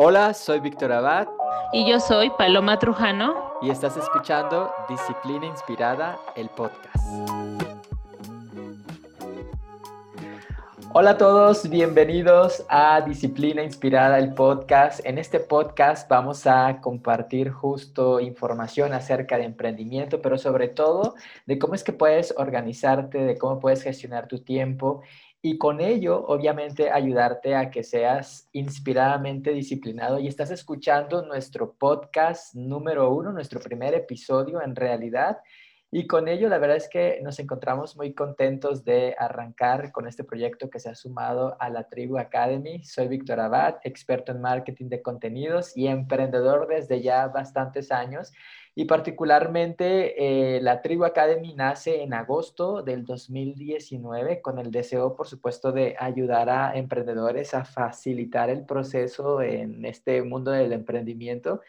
Hola, soy Víctor Abad. Y yo soy Paloma Trujano. Y estás escuchando Disciplina Inspirada, el podcast. Hola a todos, bienvenidos a Disciplina Inspirada, el podcast. En este podcast vamos a compartir justo información acerca de emprendimiento, pero sobre todo de cómo es que puedes organizarte, de cómo puedes gestionar tu tiempo y con ello, obviamente, ayudarte a que seas inspiradamente disciplinado y estás escuchando nuestro podcast número uno, nuestro primer episodio en realidad. Y con ello, la verdad es que nos encontramos muy contentos de arrancar con este proyecto que se ha sumado a la Tribu Academy. Soy Víctor Abad, experto en marketing de contenidos y emprendedor desde ya bastantes años. Y particularmente eh, la Tribu Academy nace en agosto del 2019 con el deseo, por supuesto, de ayudar a emprendedores a facilitar el proceso en este mundo del emprendimiento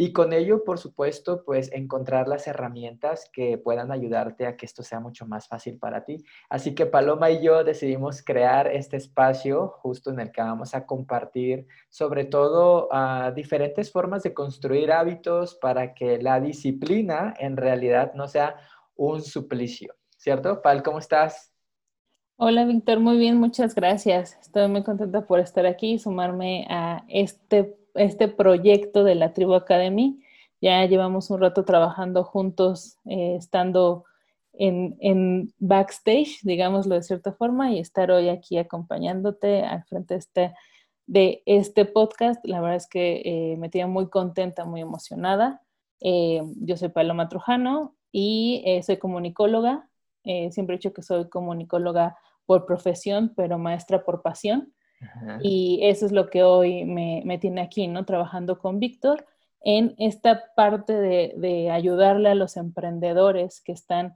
y con ello, por supuesto, pues encontrar las herramientas que puedan ayudarte a que esto sea mucho más fácil para ti. Así que Paloma y yo decidimos crear este espacio justo en el que vamos a compartir sobre todo diferentes formas de construir hábitos para que la disciplina en realidad no sea un suplicio. ¿Cierto? Pal, ¿cómo estás? Hola, Víctor, muy bien, muchas gracias. Estoy muy contenta por estar aquí y sumarme a este este proyecto de la Tribu Academy. Ya llevamos un rato trabajando juntos, eh, estando en, backstage, digámoslo de cierta forma, y estar hoy aquí acompañándote al frente de este, este podcast. La verdad es que eh, me tiene muy contenta, muy emocionada. Eh, yo soy Paloma Trujano y soy comunicóloga. siempre he dicho que soy comunicóloga por profesión, pero maestra por pasión. Y eso es lo que hoy me, me, tiene aquí, ¿no? Trabajando con Víctor en esta parte de, de, ayudarle a los emprendedores que están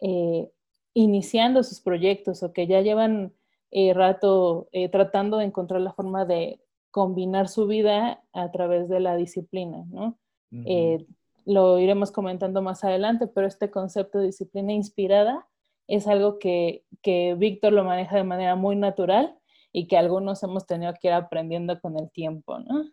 eh, iniciando sus proyectos o que ya llevan eh, rato eh, tratando de encontrar la forma de combinar su vida a través de la disciplina, ¿no? lo iremos comentando más adelante, pero este concepto de disciplina inspirada es algo que, que Víctor lo maneja de manera muy natural y que algunos hemos tenido que ir aprendiendo con el tiempo, ¿no?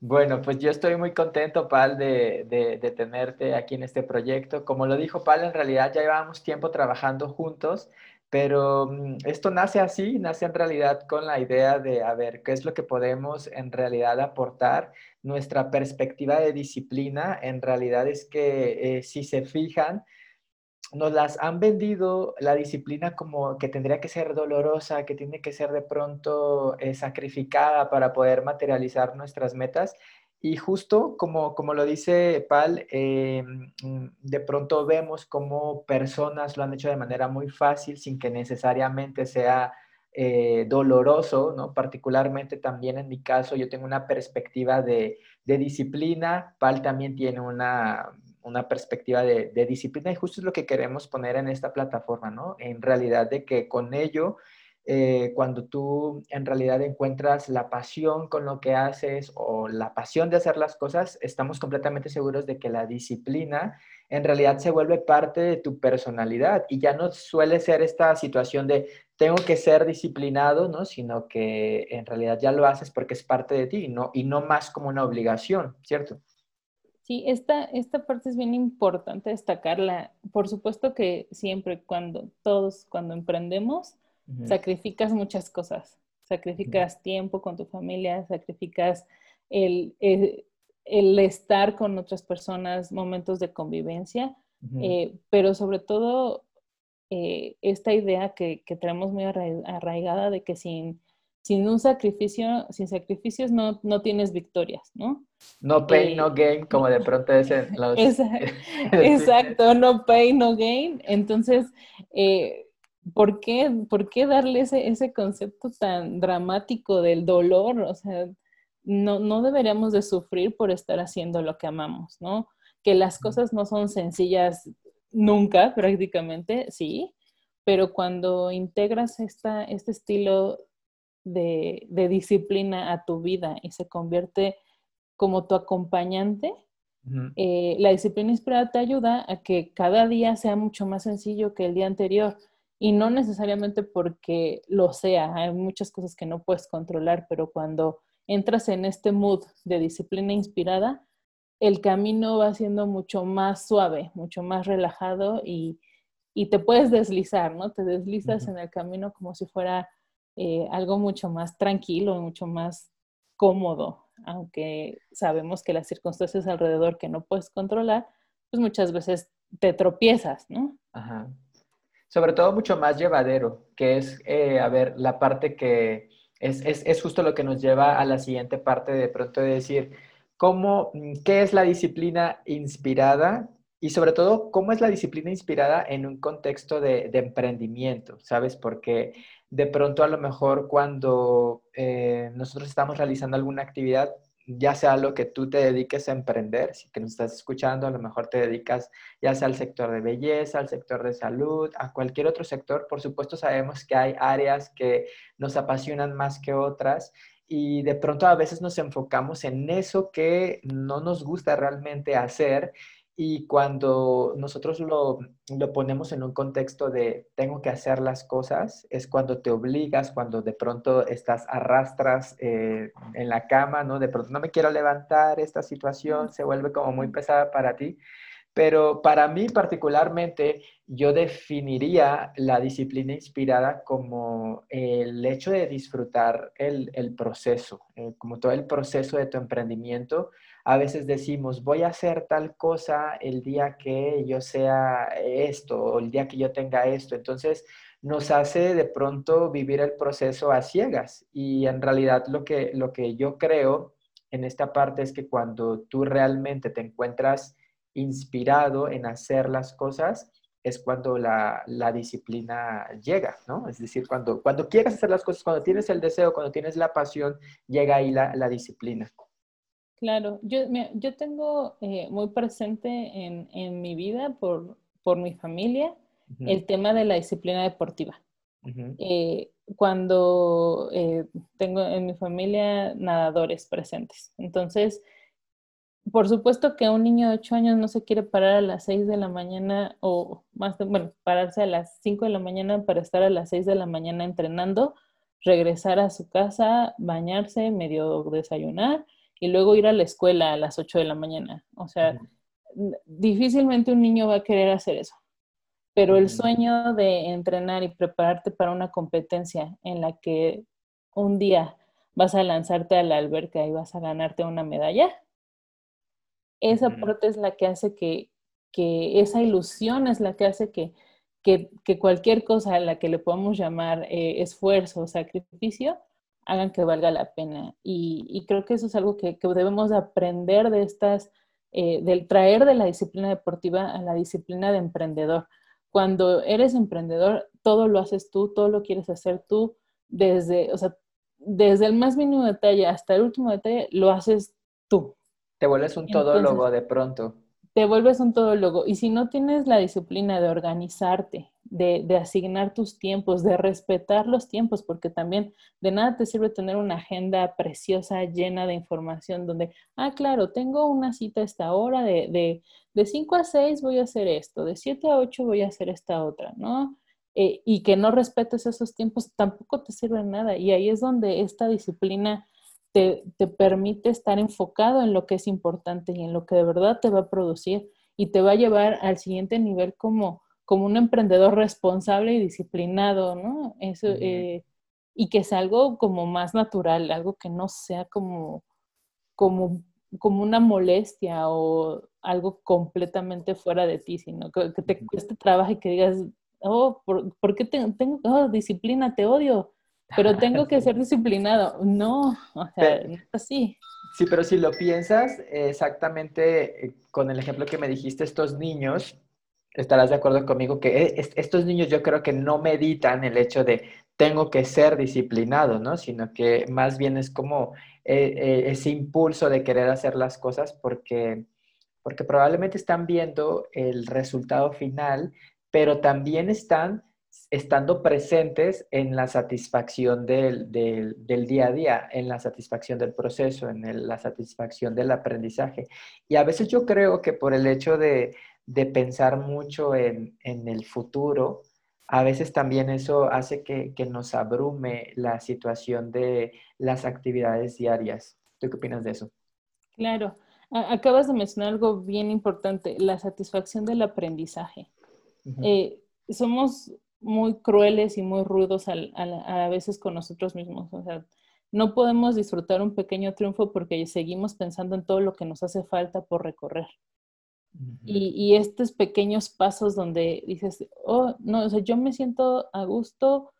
Bueno, pues yo estoy muy contento, Pal, de, de, tenerte aquí en este proyecto. Como lo dijo Pal, en realidad ya llevamos tiempo trabajando juntos, pero mm, esto nace así, nace en realidad con la idea de, a ver, ¿qué es lo que podemos en realidad aportar? Nuestra perspectiva de disciplina en realidad es que eh, si se fijan, nos las han vendido la disciplina como que tendría que ser dolorosa, que tiene que ser de pronto eh, sacrificada para poder materializar nuestras metas. Y justo como, como lo dice Pal, eh, mm, de pronto vemos como personas lo han hecho de manera muy fácil sin que necesariamente sea eh, doloroso, ¿no? Particularmente también en mi caso, yo tengo una perspectiva de, de disciplina, Pal también tiene una una perspectiva de, disciplina y justo es lo que queremos poner en esta plataforma, ¿no? En realidad de que con ello, eh, cuando tú en realidad encuentras la pasión con lo que haces o la pasión de hacer las cosas, estamos completamente seguros de que la disciplina en realidad se vuelve parte de tu personalidad y ya no suele ser esta situación de tengo que ser disciplinado, ¿no? Sino que en realidad ya lo haces porque es parte de ti ¿no? y no más como una obligación, ¿cierto? Sí, esta, esta parte es bien importante destacarla. Por supuesto que siempre, cuando todos, cuando emprendemos, sacrificas muchas cosas. Sacrificas tiempo con tu familia, sacrificas el, el, estar con otras personas, momentos de convivencia, eh, pero sobre todo eh, esta idea que, que, tenemos muy arraigada de que sin sin un sacrificio, sin sacrificios no, no tienes victorias, ¿no? No pain, eh, no gain, como de pronto dicen los... Exacto, no pain, no gain. Entonces, eh, ¿por, qué, ¿por qué darle ese, ese concepto tan dramático del dolor? O sea, no, no deberíamos de sufrir por estar haciendo lo que amamos, ¿no? Que las cosas no son sencillas nunca, prácticamente, sí, pero cuando integras esta, este estilo de, disciplina a tu vida y se convierte como tu acompañante, eh, la disciplina inspirada te ayuda a que cada día sea mucho más sencillo que el día anterior. Y no necesariamente porque lo sea, hay muchas cosas que no puedes controlar, pero cuando entras en este mood de disciplina inspirada, el camino va siendo mucho más suave, mucho más relajado y, te puedes deslizar, ¿no? Te deslizas en el camino como si fuera eh, algo mucho más tranquilo, mucho más cómodo, aunque sabemos que las circunstancias alrededor que no puedes controlar, pues muchas veces te tropiezas, ¿no? Ajá. Sobre todo mucho más llevadero, que es, eh, a ver, la parte que es, es, es, justo lo que nos lleva a la siguiente parte de pronto de decir, ¿cómo, ¿qué es la disciplina inspirada? Y sobre todo, ¿cómo es la disciplina inspirada en un contexto de, de emprendimiento? ¿Sabes? Porque de pronto a lo mejor cuando eh, nosotros estamos realizando alguna actividad, ya sea lo que tú te dediques a emprender, si que nos estás escuchando, a lo mejor te dedicas ya sea al sector de belleza, al sector de salud, a cualquier otro sector, por supuesto sabemos que hay áreas que nos apasionan más que otras y de pronto a veces nos enfocamos en eso que no nos gusta realmente hacer y cuando nosotros lo, lo, ponemos en un contexto de tengo que hacer las cosas, es cuando te obligas, cuando de pronto estás arrastras eh, en la cama, ¿no? De pronto no me quiero levantar, esta situación se vuelve como muy pesada para ti. Pero para mí particularmente, yo definiría la disciplina inspirada como el hecho de disfrutar el, el proceso, eh, como todo el proceso de tu emprendimiento, a veces decimos, voy a hacer tal cosa el día que yo sea esto o el día que yo tenga esto. Entonces nos hace de pronto vivir el proceso a ciegas y en realidad lo que, lo que yo creo en esta parte es que cuando tú realmente te encuentras inspirado en hacer las cosas, es cuando la, disciplina llega, ¿no? Es decir, cuando, cuando quieres hacer las cosas, cuando tienes el deseo, cuando tienes la pasión, llega ahí la, la disciplina. Claro, yo, yo tengo eh, muy presente en, en, mi vida por, por mi familia el tema de la disciplina deportiva. Eh, cuando eh, tengo en mi familia nadadores presentes. Entonces, por supuesto que un niño de 8 años no se quiere parar a las 6 de la mañana o más, bueno, pararse a las 5 de la mañana para estar a las 6 de la mañana entrenando, regresar a su casa, bañarse, medio desayunar y luego ir a la escuela a las 8 de la mañana. O sea, difícilmente un niño va a querer hacer eso. Pero el sueño de entrenar y prepararte para una competencia en la que un día vas a lanzarte a la alberca y vas a ganarte una medalla, esa parte es la que hace que, que, esa ilusión es la que hace que, que, que cualquier cosa a la que le podamos llamar eh, esfuerzo o sacrificio, hagan que valga la pena. Y, creo que eso es algo que, debemos aprender de estas, eh, del traer de la disciplina deportiva a la disciplina de emprendedor. Cuando eres emprendedor, todo lo haces tú, todo lo quieres hacer tú, desde, o sea, desde el más mínimo detalle hasta el último detalle, lo haces tú. Te vuelves un todólogo de pronto. Te vuelves un todólogo. Y si no tienes la disciplina de organizarte, de, asignar tus tiempos, de respetar los tiempos, porque también de nada te sirve tener una agenda preciosa, llena de información, donde, ah, claro, tengo una cita a esta hora, de, de, de 5 a 6 voy a hacer esto, de 7 a 8 voy a hacer esta otra, ¿no? Eh, y que no respetes esos tiempos tampoco te sirve nada. Y ahí es donde esta disciplina te, te permite estar enfocado en lo que es importante y en lo que de verdad te va a producir y te va a llevar al siguiente nivel como como un emprendedor responsable y disciplinado, ¿no? Eso, eh, y que sea algo como más natural, algo que no sea como, como, como una molestia o algo completamente fuera de ti, sino que, te cueste trabajo y que digas, oh, ¿por, qué tengo, oh, disciplina, te odio? Pero tengo que ser disciplinado. No, o sea, no es así. Sí, pero si lo piensas exactamente eh, con el ejemplo que me dijiste, estos niños, estarás de acuerdo conmigo que e, estos niños yo creo que no meditan el hecho de tengo que ser disciplinado, ¿no? Sino que más bien es como eh, eh, ese impulso de querer hacer las cosas porque, porque probablemente están viendo el resultado final, pero también están estando presentes en la satisfacción del, día a día, en la satisfacción del proceso, en la satisfacción del aprendizaje. Y a veces yo creo que por el hecho de, de pensar mucho en, el futuro, a veces también eso hace que, nos abrume la situación de las actividades diarias. ¿Tú qué opinas de eso? Claro, acabas de mencionar algo bien importante, la satisfacción del aprendizaje. Eh, somos muy crueles y muy rudos a, veces con nosotros mismos. O sea, no podemos disfrutar un pequeño triunfo porque seguimos pensando en todo lo que nos hace falta por recorrer y, estos pequeños pasos donde dices, oh, no, o sea, yo me siento a gusto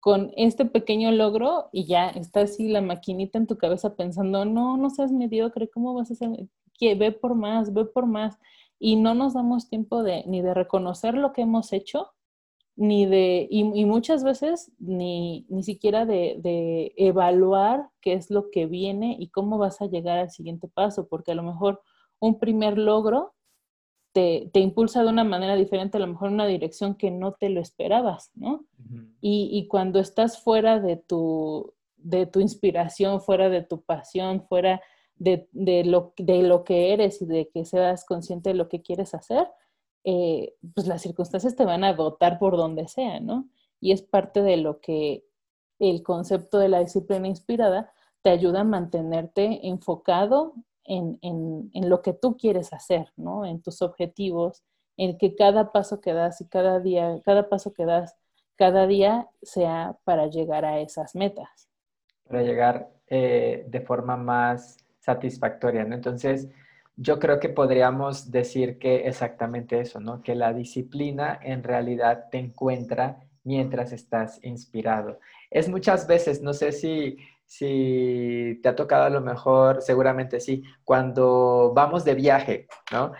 con este pequeño logro y ya está así la maquinita en tu cabeza pensando, no, no seas mediocre, ¿cómo vas a ser? Que ve por más, ve por más. Y no nos damos tiempo de, ni de reconocer lo que hemos hecho, ni de, y, muchas veces ni, ni siquiera de, de, evaluar qué es lo que viene y cómo vas a llegar al siguiente paso, porque a lo mejor un primer logro te, impulsa de una manera diferente, a lo mejor en una dirección que no te lo esperabas, ¿no? y, cuando estás fuera de tu, de tu inspiración, fuera de tu pasión, fuera de, lo, de lo que eres y de que seas consciente de lo que quieres hacer, eh, pues las circunstancias te van a dotar por donde sea, ¿no? Y es parte de lo que el concepto de la disciplina inspirada te ayuda a mantenerte enfocado en, en, lo que tú quieres hacer, ¿no? En tus objetivos, en que cada paso que das y cada día, cada paso que das cada día sea para llegar a esas metas. Para llegar eh, de forma más satisfactoria, ¿no? Entonces, yo creo que podríamos decir que exactamente eso, ¿no? Que la disciplina en realidad te encuentra mientras estás inspirado. Es muchas veces, no sé si si te ha tocado a lo mejor, seguramente sí, cuando vamos de viaje, ¿no?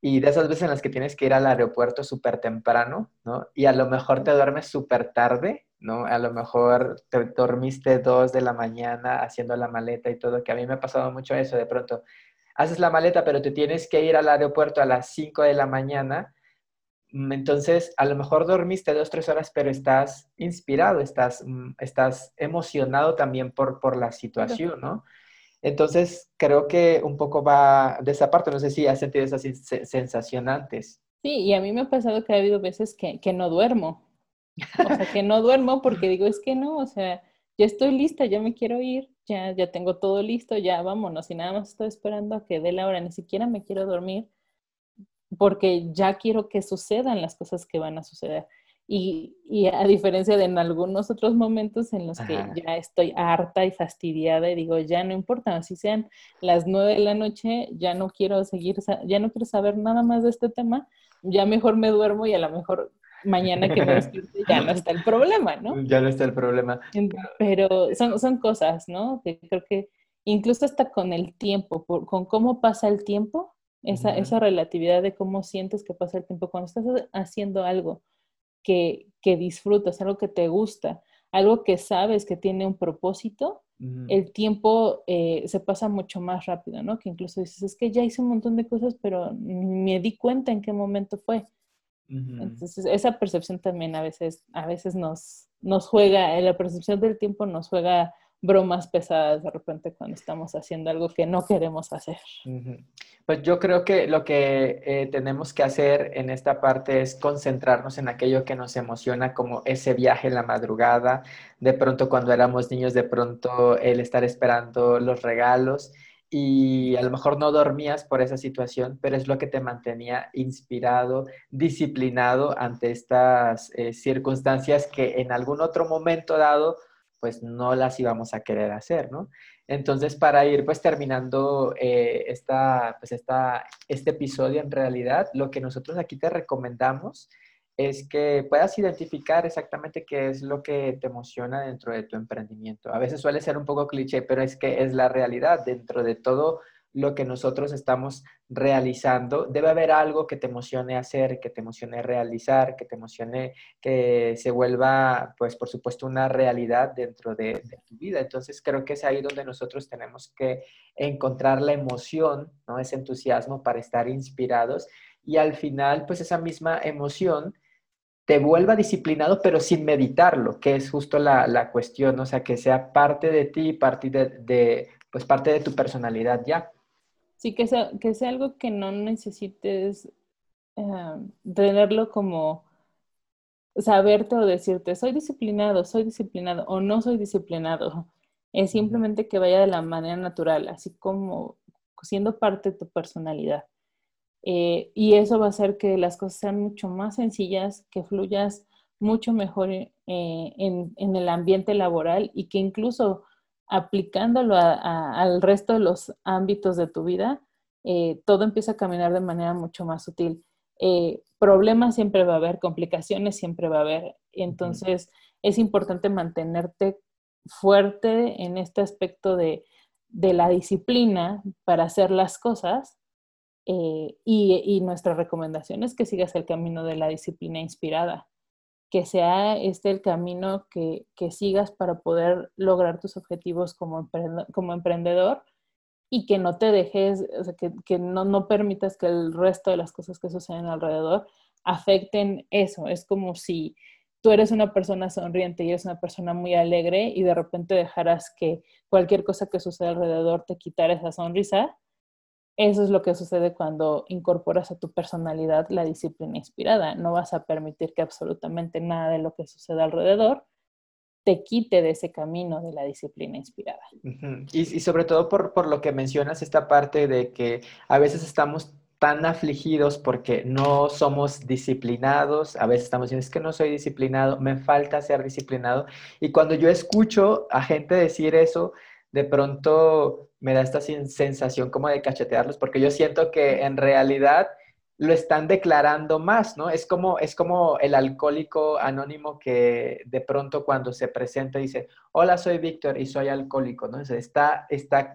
Y de esas veces en las que tienes que ir al aeropuerto súper temprano, ¿no? Y a lo mejor te duermes súper tarde, ¿no? A lo mejor te dormiste dos de la mañana haciendo la maleta y todo, que a mí me ha pasado mucho eso, de pronto haces la maleta, pero te tienes que ir al aeropuerto a las cinco de la mañana entonces, a lo mejor dormiste dos, tres horas, pero estás inspirado, estás, mm, estás emocionado también por, por la situación, ¿no? Entonces, creo que un poco va de esa parte. No sé si has sentido esas sensación antes. Sí, y a mí me ha pasado que ha habido veces que, que no duermo. O sea, que no duermo porque digo, es que no, o sea, ya estoy lista, ya me quiero ir, ya, ya tengo todo listo, ya vámonos. Y nada más estoy esperando a que dé la hora, ni siquiera me quiero dormir porque ya quiero que sucedan las cosas que van a suceder. Y, y, a diferencia de en algunos otros momentos en los que ya estoy harta y fastidiada y digo, ya no importa, si sean las nueve de la noche, ya no quiero seguir, ya no quiero saber nada más de este tema, ya mejor me duermo y a lo mejor mañana que me despierte ya no está el problema, ¿no? Ya no está el problema. Pero son, son cosas, ¿no? Que creo que incluso hasta con el tiempo, con cómo pasa el tiempo, esa, esa relatividad de cómo sientes que pasa el tiempo cuando estás haciendo algo que, que disfrutas, algo que te gusta, algo que sabes que tiene un propósito, el tiempo eh, se pasa mucho más rápido, ¿no? Que incluso dices, es que ya hice un montón de cosas, pero me di cuenta en qué momento fue. Entonces, esa percepción también a veces, a veces nos, nos juega, la percepción del tiempo nos juega bromas pesadas de repente cuando estamos haciendo algo que no queremos hacer. Pues yo creo que lo que eh, tenemos que hacer en esta parte es concentrarnos en aquello que nos emociona, como ese viaje en la madrugada, de pronto cuando éramos niños, de pronto el estar esperando los regalos y a lo mejor no dormías por esa situación, pero es lo que te mantenía inspirado, disciplinado ante estas eh, circunstancias que en algún otro momento dado pues no las íbamos a querer hacer, ¿no? Entonces, para ir pues terminando eh, esta, pues esta, este episodio en realidad, lo que nosotros aquí te recomendamos es que puedas identificar exactamente qué es lo que te emociona dentro de tu emprendimiento. A veces suele ser un poco cliché, pero es que es la realidad. Dentro de todo lo que nosotros estamos realizando, debe haber algo que te emocione hacer, que te emocione realizar, que te emocione que se vuelva, pues por supuesto, una realidad dentro de, tu vida. Entonces creo que es ahí donde nosotros tenemos que encontrar la emoción, ¿no? Ese entusiasmo para estar inspirados y al final, pues esa misma emoción te vuelva disciplinado, pero sin meditarlo, que es justo la, cuestión, o sea, que sea parte de ti, parte de, pues parte de tu personalidad ya. Sí, que sea, que sea algo que no necesites eh, tenerlo como saberte o decirte, soy disciplinado, soy disciplinado o no soy disciplinado. Es simplemente que vaya de la manera natural, así como siendo parte de tu personalidad. Eh, y eso va a hacer que las cosas sean mucho más sencillas, que fluyas mucho mejor eh, en, el ambiente laboral y que incluso aplicándolo al resto de los ámbitos de tu vida, eh, todo empieza a caminar de manera mucho más sutil. problemas siempre va a haber, complicaciones siempre va a haber. Entonces, es importante mantenerte fuerte en este aspecto de, de la disciplina para hacer las cosas eh, y, nuestra recomendación es que sigas el camino de la disciplina inspirada, que sea este el camino que, sigas para poder lograr tus objetivos como, como emprendedor y que no te dejes, o sea, que, no, no, permitas que el resto de las cosas que suceden alrededor afecten eso. Es como si tú eres una persona sonriente y eres una persona muy alegre y de repente dejarás que cualquier cosa que suceda alrededor te quitara esa sonrisa eso es lo que sucede cuando incorporas a tu personalidad la disciplina inspirada. No vas a permitir que absolutamente nada de lo que suceda alrededor te quite de ese camino de la disciplina inspirada. y, sobre todo por, por, lo que mencionas, esta parte de que a veces estamos tan afligidos porque no somos disciplinados, a veces estamos diciendo, es que no soy disciplinado, me falta ser disciplinado. Y cuando yo escucho a gente decir eso, de pronto me da esta sensación como de cachetearlos, porque yo siento que en realidad lo están declarando más, ¿no? Es como, es como el alcohólico anónimo que de pronto cuando se presenta dice, hola, soy Víctor y soy alcohólico, ¿no? está, está,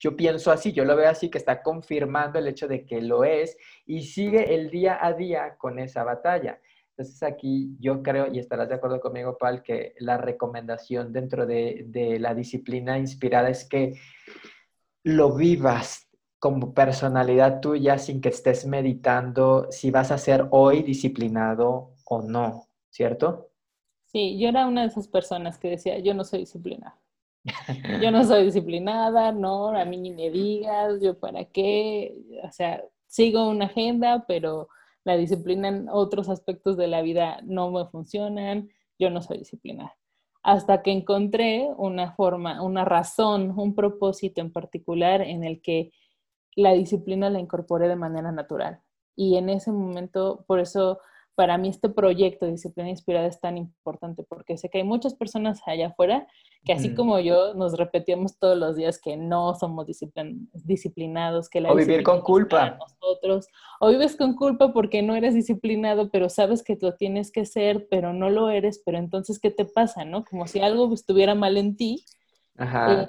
yo pienso así, yo lo veo así, que está confirmando el hecho de que lo es y sigue el día a día con esa batalla. Entonces aquí yo creo, y estarás de acuerdo conmigo, Paul, que la recomendación dentro de, de la disciplina inspirada es que lo vivas como personalidad tuya sin que estés meditando si vas a ser hoy disciplinado o no, ¿cierto? Sí, yo era una de esas personas que decía, yo no soy disciplinada. Yo no soy disciplinada, no, a mí ni me digas, yo para qué, o sea, sigo una agenda, pero la disciplina en otros aspectos de la vida no me funcionan, yo no soy disciplinada hasta que encontré una forma, una razón, un propósito en particular en el que la disciplina la incorporé de manera natural. Y en ese momento, por eso para mí este proyecto de disciplina inspirada es tan importante porque sé que hay muchas personas allá afuera que así como yo nos repetimos todos los días que no somos disciplinados, que la o vivir con culpa. Nosotros, o vives con culpa porque no eres disciplinado, pero sabes que lo tienes que ser, pero no lo eres, pero entonces ¿qué te pasa, no? Como si algo estuviera mal en ti. Ajá. Eh,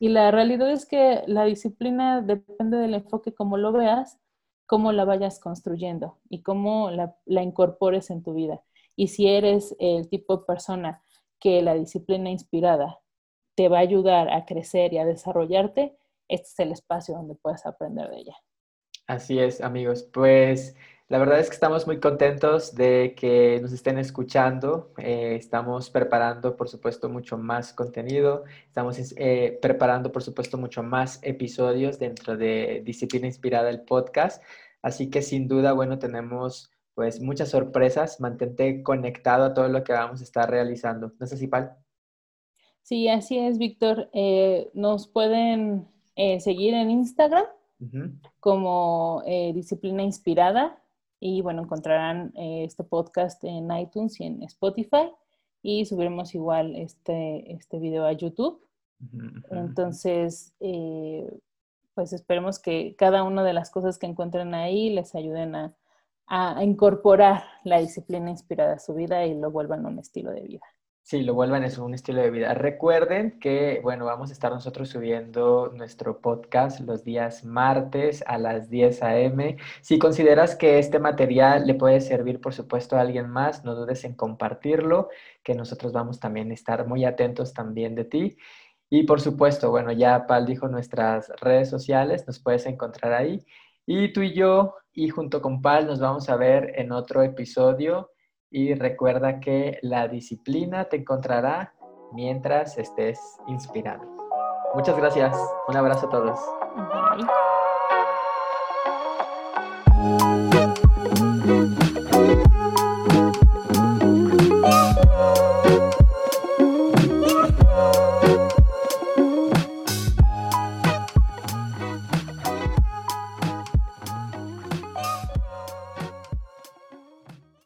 y la realidad es que la disciplina depende del enfoque como lo veas cómo la vayas construyendo y cómo la, incorpores en tu vida. Y si eres el tipo de persona que la disciplina inspirada te va a ayudar a crecer y a desarrollarte, este es el espacio donde puedes aprender de ella. Así es, amigos. Pues la verdad es que estamos muy contentos de que nos estén escuchando. Eh, estamos preparando, por supuesto, mucho más contenido. Estamos eh, preparando, por supuesto, mucho más episodios dentro de Disciplina Inspirada, el podcast. Así que sin duda, bueno, tenemos pues muchas sorpresas. Mantente conectado a todo lo que vamos a estar realizando. ¿No es así, Pal? Sí, así es, Víctor. Eh, nos pueden seguir en Instagram como Disciplina Inspirada y bueno, encontrarán eh, este podcast en iTunes y en Spotify y subiremos igual este, este video a YouTube. Entonces, eh, pues esperemos que cada una de las cosas que encuentren ahí les ayuden a, a incorporar la disciplina inspirada a su vida y lo vuelvan un estilo de vida. Sí, lo vuelvan eso un estilo de vida. Recuerden que, bueno, vamos a estar nosotros subiendo nuestro podcast los días martes a las 10 a.m. Si consideras que este material le puede servir, por supuesto, a alguien más, no dudes en compartirlo, que nosotros vamos también a estar muy atentos también de ti. Y por supuesto, bueno, ya Pal dijo nuestras redes sociales, nos puedes encontrar ahí. Y tú y yo, y junto con Pal, nos vamos a ver en otro episodio y recuerda que la disciplina te encontrará mientras estés inspirado. Muchas gracias. Un abrazo a todos.